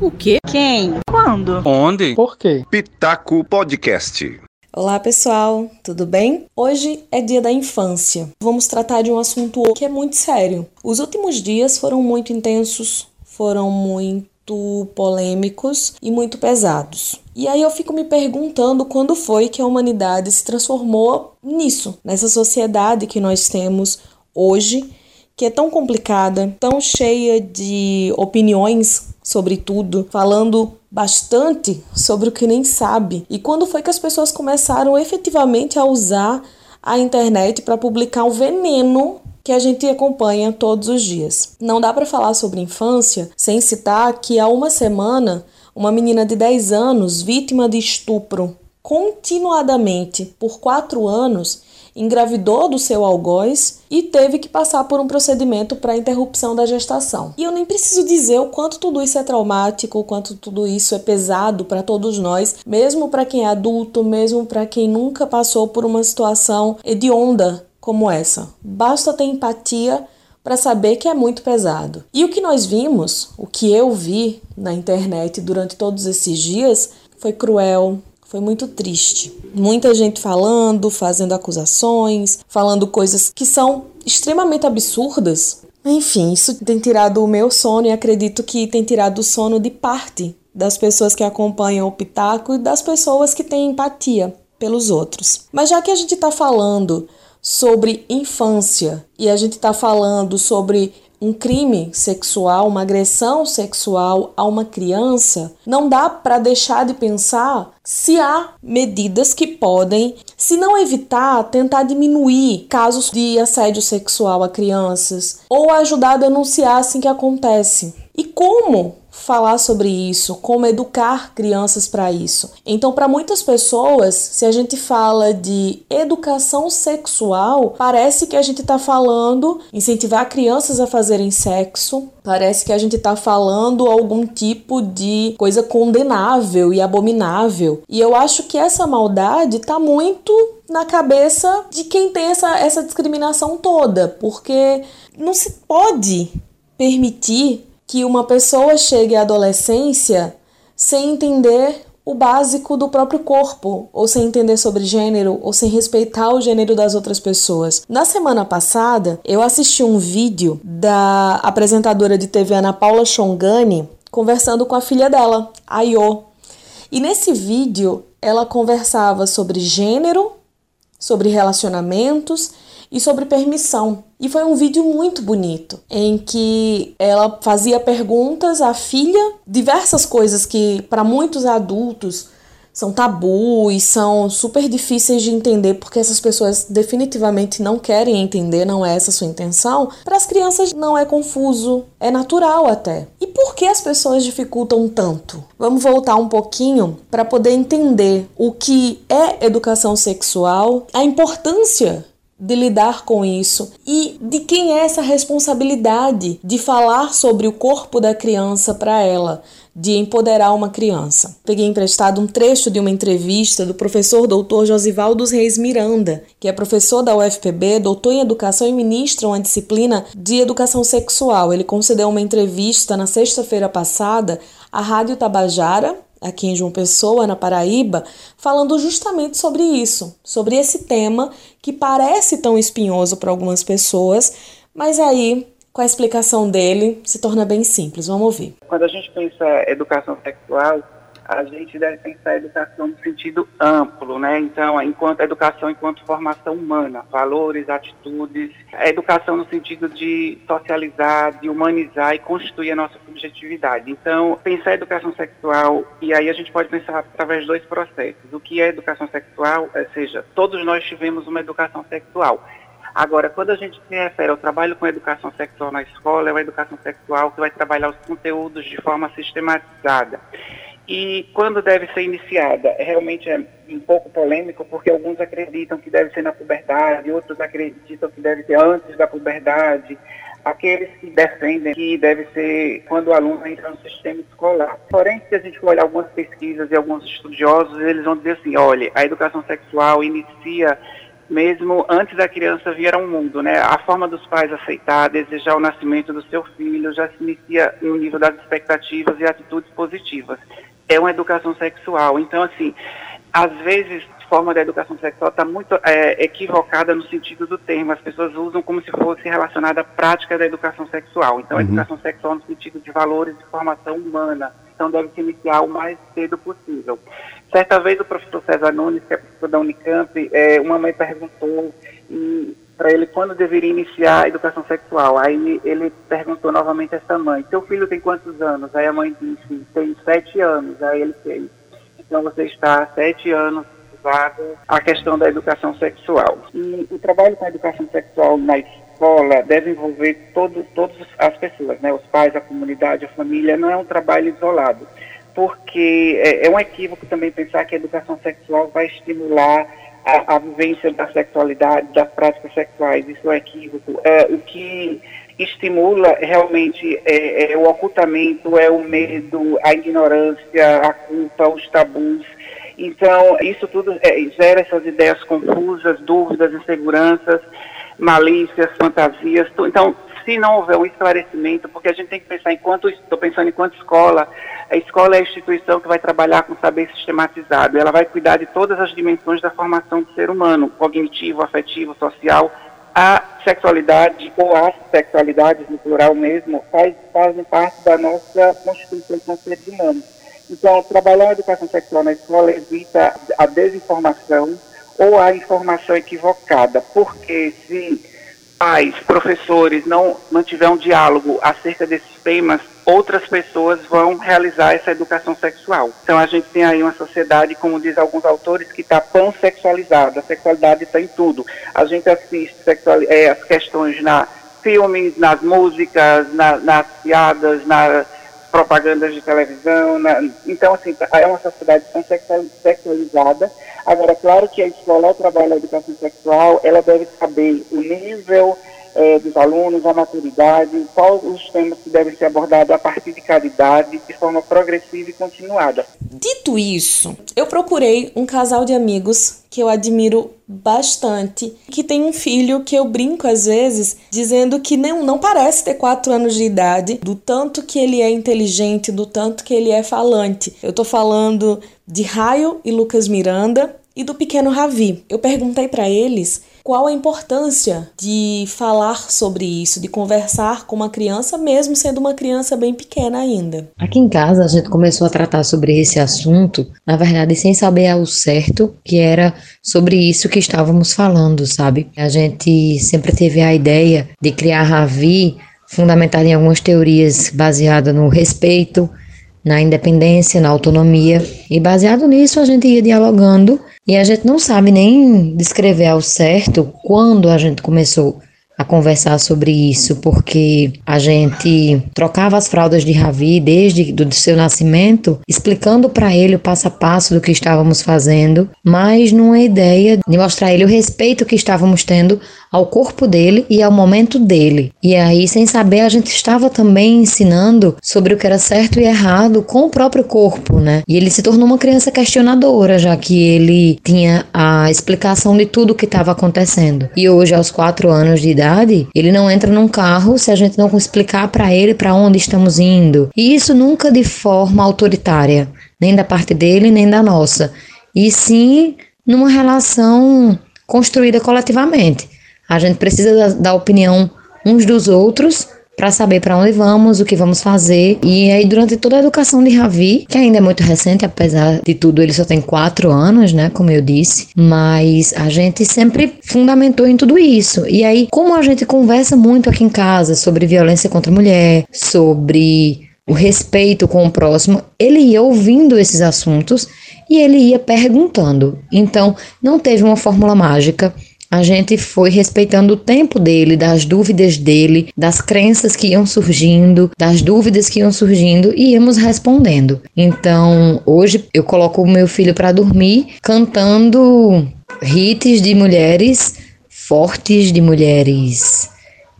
O quê? Quem? Quando? Onde? Por quê? Pitaco Podcast. Olá pessoal, tudo bem? Hoje é dia da infância. Vamos tratar de um assunto que é muito sério. Os últimos dias foram muito intensos, foram muito polêmicos e muito pesados. E aí eu fico me perguntando quando foi que a humanidade se transformou nisso, nessa sociedade que nós temos hoje, que é tão complicada, tão cheia de opiniões sobre tudo, falando bastante sobre o que nem sabe. E quando foi que as pessoas começaram efetivamente a usar a internet para publicar o veneno que a gente acompanha todos os dias. Não dá para falar sobre infância sem citar que há uma semana uma menina de 10 anos, vítima de estupro continuadamente por 4 anos, engravidou do seu algoz e teve que passar por um procedimento para interrupção da gestação. E eu nem preciso dizer o quanto tudo isso é traumático, o quanto tudo isso é pesado para todos nós, mesmo para quem é adulto, mesmo para quem nunca passou por uma situação hedionda como essa. Basta ter empatia para saber que é muito pesado. E o que nós vimos, o que eu vi na internet durante todos esses dias, foi cruel, foi muito triste. Muita gente falando, fazendo acusações, falando coisas que são extremamente absurdas. Enfim, isso tem tirado o meu sono e acredito que tem tirado o sono de parte das pessoas que acompanham o Pitaco e das pessoas que têm empatia pelos outros. Mas já que a gente está falando sobre infância e a gente está falando sobre um crime sexual, uma agressão sexual a uma criança, não dá para deixar de pensar se há medidas que podem, se não evitar, tentar diminuir casos de assédio sexual a crianças ou ajudar a denunciar assim que acontece. E como falar sobre isso, como educar crianças para isso. Então, para muitas pessoas, se a gente fala de educação sexual, parece que a gente está falando incentivar crianças a fazerem sexo, parece que a gente está falando algum tipo de coisa condenável e abominável. E eu acho que essa maldade está muito na cabeça de quem tem essa, essa discriminação toda, porque não se pode permitir que uma pessoa chegue à adolescência sem entender o básico do próprio corpo, ou sem entender sobre gênero, ou sem respeitar o gênero das outras pessoas. Na semana passada, eu assisti um vídeo da apresentadora de TV Ana Paula Chongani conversando com a filha dela, a Yo. E nesse vídeo, ela conversava sobre gênero, sobre relacionamentos e sobre permissão. E foi um vídeo muito bonito, em que ela fazia perguntas à filha, diversas coisas que para muitos adultos são tabu e são super difíceis de entender porque essas pessoas definitivamente não querem entender, não é essa sua intenção. Para as crianças não é confuso, é natural até. E por que as pessoas dificultam tanto? Vamos voltar um pouquinho para poder entender o que é educação sexual, a importância de lidar com isso e de quem é essa responsabilidade de falar sobre o corpo da criança para ela, de empoderar uma criança. Peguei emprestado um trecho de uma entrevista do professor doutor Josival dos Reis Miranda, que é professor da UFPB, doutor em educação e ministra uma disciplina de educação sexual. Ele concedeu uma entrevista na sexta-feira passada à Rádio Tabajara, aqui em João Pessoa, na Paraíba, falando justamente sobre isso, sobre esse tema que parece tão espinhoso para algumas pessoas, mas aí, com a explicação dele, se torna bem simples. Vamos ouvir. Quando a gente pensa educação sexual, a gente deve pensar a educação no sentido amplo, né? Então, enquanto educação enquanto formação humana, valores, atitudes, a educação no sentido de socializar, de humanizar e construir a nossa subjetividade. Então, pensar a educação sexual, e aí a gente pode pensar através de dois processos. O que é educação sexual? Ou seja, todos nós tivemos uma educação sexual. Agora, quando a gente se refere ao trabalho com educação sexual na escola, é uma educação sexual que vai trabalhar os conteúdos de forma sistematizada e quando deve ser iniciada. Realmente é um pouco polêmico, porque alguns acreditam que deve ser na puberdade, outros acreditam que deve ser antes da puberdade, aqueles que defendem que deve ser quando o aluno entra no sistema escolar. Porém, se a gente olhar algumas pesquisas e alguns estudiosos, eles vão dizer assim, olha, a educação sexual inicia mesmo antes da criança vir ao mundo, né? A forma dos pais aceitar, desejar o nascimento do seu filho, já se inicia no nível das expectativas e atitudes positivas. É uma educação sexual. Então, assim, às vezes forma da educação sexual está muito é, equivocada no sentido do termo. As pessoas usam como se fosse relacionada à prática da educação sexual. Então, uhum. a educação sexual no sentido de valores de formação humana. Então, deve se iniciar o mais cedo possível. Certa vez, o professor César Nunes, que é professor da Unicamp, é, uma mãe perguntou para ele quando deveria iniciar a educação sexual. Aí ele perguntou novamente a essa mãe: Seu filho tem quantos anos? Aí a mãe disse: Tem sete anos. Aí ele fez: Então você está há sete anos a questão da educação sexual. E o trabalho com a educação sexual na escola deve envolver todo, todas as pessoas, né? os pais, a comunidade, a família, não é um trabalho isolado, porque é, é um equívoco também pensar que a educação sexual vai estimular a, a, vivência da sexualidade, das práticas sexuais, isso é equívoco. É, o que estimula realmente é, é, o ocultamento, é o medo, a ignorância, a culpa, os tabus, então, isso tudo é, gera essas ideias confusas, dúvidas, inseguranças, malícias, fantasias. Então, se não houver um esclarecimento, porque a gente tem que pensar enquanto, estou pensando enquanto escola, a escola é a instituição que vai trabalhar com saber sistematizado, ela vai cuidar de todas as dimensões da formação do ser humano, cognitivo, afetivo, social, a sexualidade ou as sexualidades no plural mesmo faz, fazem parte da nossa constituição como seres humanos. Então, trabalhar a educação sexual na escola evita a desinformação ou a informação equivocada, porque se pais, professores não mantiver um diálogo acerca desses temas, outras pessoas vão realizar essa educação sexual. Então a gente tem aí uma sociedade, como diz alguns autores, que está pansexualizada. A sexualidade está em tudo. A gente assiste sexual, é, as questões na filmes, nas músicas, na, nas piadas, na propagandas de televisão. Na, então, assim, é uma sociedade tão sexualizada. Agora, claro que a escola, ao trabalho a educação sexual, ela deve saber o nível é, dos alunos, a maturidade, quais os temas que devem ser abordados a partir de cada idade, de forma progressiva e continuada. Dito isso, eu procurei um casal de amigos que eu admiro bastante, que tem um filho que eu brinco às vezes, dizendo que não, não parece ter 4 anos de idade, do tanto que ele é inteligente, do tanto que ele é falante. Eu tô falando de Raio e Lucas Miranda e do pequeno Ravi. Eu perguntei para eles qual a importância de falar sobre isso, de conversar com uma criança, mesmo sendo uma criança bem pequena ainda. Aqui em casa a gente começou a tratar sobre esse assunto, na verdade, sem saber ao certo que era sobre isso que estávamos falando, sabe? A gente sempre teve a ideia de criar Ravi fundamentada em algumas teorias baseadas no respeito, na independência, na autonomia, e baseado nisso a gente ia dialogando e a gente não sabe nem descrever ao certo quando a gente começou a conversar sobre isso, porque a gente trocava as fraldas de Ravi desde do seu nascimento, explicando para ele o passo a passo do que estávamos fazendo, mas numa ideia de mostrar a ele o respeito que estávamos tendo ao corpo dele e ao momento dele. E aí, sem saber, a gente estava também ensinando sobre o que era certo e errado com o próprio corpo, né? E ele se tornou uma criança questionadora, já que ele tinha a explicação de tudo o que estava acontecendo. E hoje, aos quatro anos de idade, ele não entra num carro se a gente não explicar para ele para onde estamos indo. E isso nunca de forma autoritária, nem da parte dele, nem da nossa. E sim numa relação construída coletivamente. A gente precisa da, da opinião uns dos outros para saber para onde vamos, o que vamos fazer. E aí, durante toda a educação de Ravi, que ainda é muito recente, apesar de tudo, ele só tem quatro anos, né? Como eu disse, mas a gente sempre fundamentou em tudo isso. E aí, como a gente conversa muito aqui em casa sobre violência contra a mulher, sobre o respeito com o próximo, ele ia ouvindo esses assuntos e ele ia perguntando. Então, não teve uma fórmula mágica a gente foi respeitando o tempo dele, das dúvidas dele, das crenças que iam surgindo, das dúvidas que iam surgindo e íamos respondendo. Então, hoje eu coloco o meu filho para dormir cantando hits de mulheres fortes, de mulheres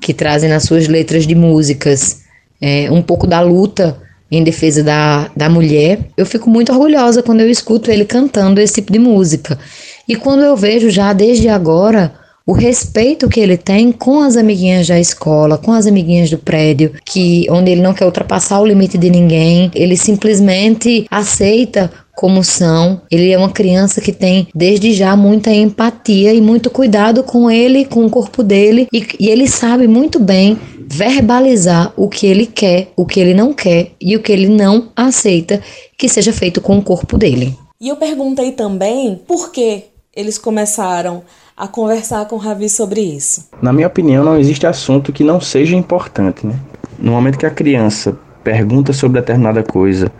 que trazem nas suas letras de músicas é, um pouco da luta em defesa da, da mulher, eu fico muito orgulhosa quando eu escuto ele cantando esse tipo de música. E quando eu vejo já desde agora o respeito que ele tem com as amiguinhas da escola, com as amiguinhas do prédio, que onde ele não quer ultrapassar o limite de ninguém, ele simplesmente aceita como são. Ele é uma criança que tem desde já muita empatia e muito cuidado com ele, com o corpo dele, e, e ele sabe muito bem verbalizar o que ele quer, o que ele não quer e o que ele não aceita que seja feito com o corpo dele. E eu perguntei também por que eles começaram a conversar com o Ravi sobre isso? Na minha opinião, não existe assunto que não seja importante. Né? No momento que a criança pergunta sobre determinada coisa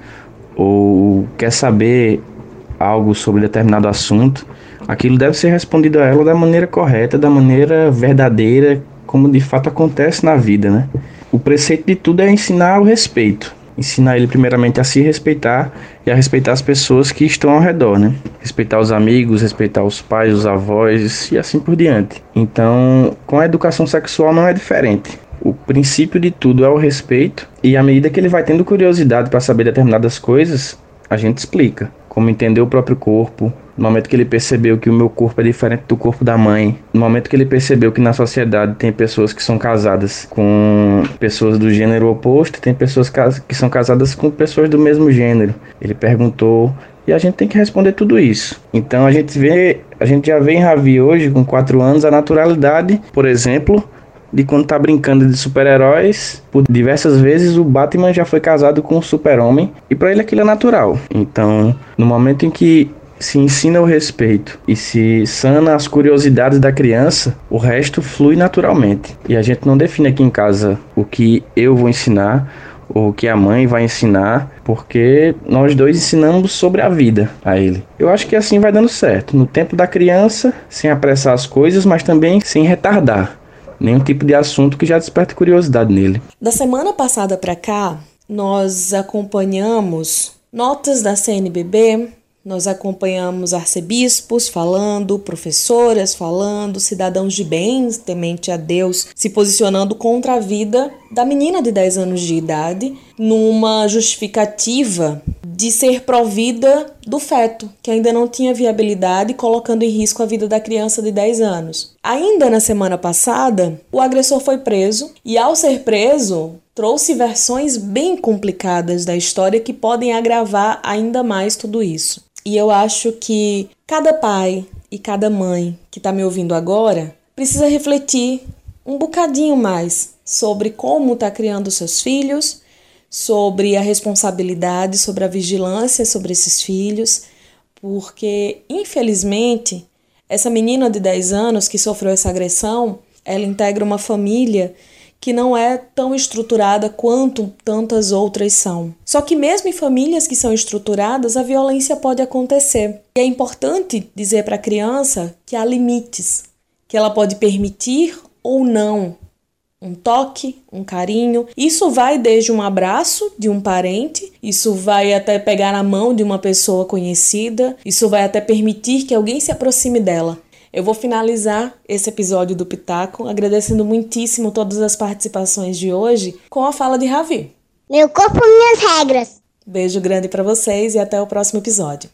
ou quer saber algo sobre determinado assunto, aquilo deve ser respondido a ela da maneira correta, da maneira verdadeira, como de fato acontece na vida. Né? O preceito de tudo é ensinar o respeito ensinar ele primeiramente a se respeitar e a respeitar as pessoas que estão ao redor, né? Respeitar os amigos, respeitar os pais, os avós e assim por diante. Então, com a educação sexual não é diferente. O princípio de tudo é o respeito e à medida que ele vai tendo curiosidade para saber determinadas coisas, a gente explica como entender o próprio corpo, no momento que ele percebeu que o meu corpo é diferente do corpo da mãe, no momento que ele percebeu que na sociedade tem pessoas que são casadas com pessoas do gênero oposto, tem pessoas que são casadas com pessoas do mesmo gênero. Ele perguntou e a gente tem que responder tudo isso. Então a gente vê, a gente já vê em Ravi hoje com 4 anos a naturalidade, por exemplo, de quando tá brincando de super-heróis, por diversas vezes o Batman já foi casado com um super-homem e para ele aquilo é natural. Então, no momento em que se ensina o respeito e se sana as curiosidades da criança, o resto flui naturalmente. E a gente não define aqui em casa o que eu vou ensinar ou o que a mãe vai ensinar, porque nós dois ensinamos sobre a vida a ele. Eu acho que assim vai dando certo, no tempo da criança, sem apressar as coisas, mas também sem retardar nenhum tipo de assunto que já desperte curiosidade nele. Da semana passada para cá, nós acompanhamos notas da CNBB, nós acompanhamos arcebispos falando, professoras falando, cidadãos de bem, temente a Deus, se posicionando contra a vida da menina de 10 anos de idade, numa justificativa de ser provida do feto, que ainda não tinha viabilidade, colocando em risco a vida da criança de 10 anos. Ainda na semana passada, o agressor foi preso e, ao ser preso, trouxe versões bem complicadas da história que podem agravar ainda mais tudo isso. E eu acho que cada pai e cada mãe que está me ouvindo agora precisa refletir um bocadinho mais sobre como está criando seus filhos, sobre a responsabilidade, sobre a vigilância sobre esses filhos, porque infelizmente essa menina de 10 anos que sofreu essa agressão, ela integra uma família que não é tão estruturada quanto tantas outras são. Só que, mesmo em famílias que são estruturadas, a violência pode acontecer. E é importante dizer para a criança que há limites, que ela pode permitir ou não um toque, um carinho. Isso vai desde um abraço de um parente, isso vai até pegar na mão de uma pessoa conhecida, isso vai até permitir que alguém se aproxime dela. Eu vou finalizar esse episódio do Pitaco agradecendo muitíssimo todas as participações de hoje com a fala de Ravi. Meu corpo, minhas regras. Beijo grande para vocês e até o próximo episódio.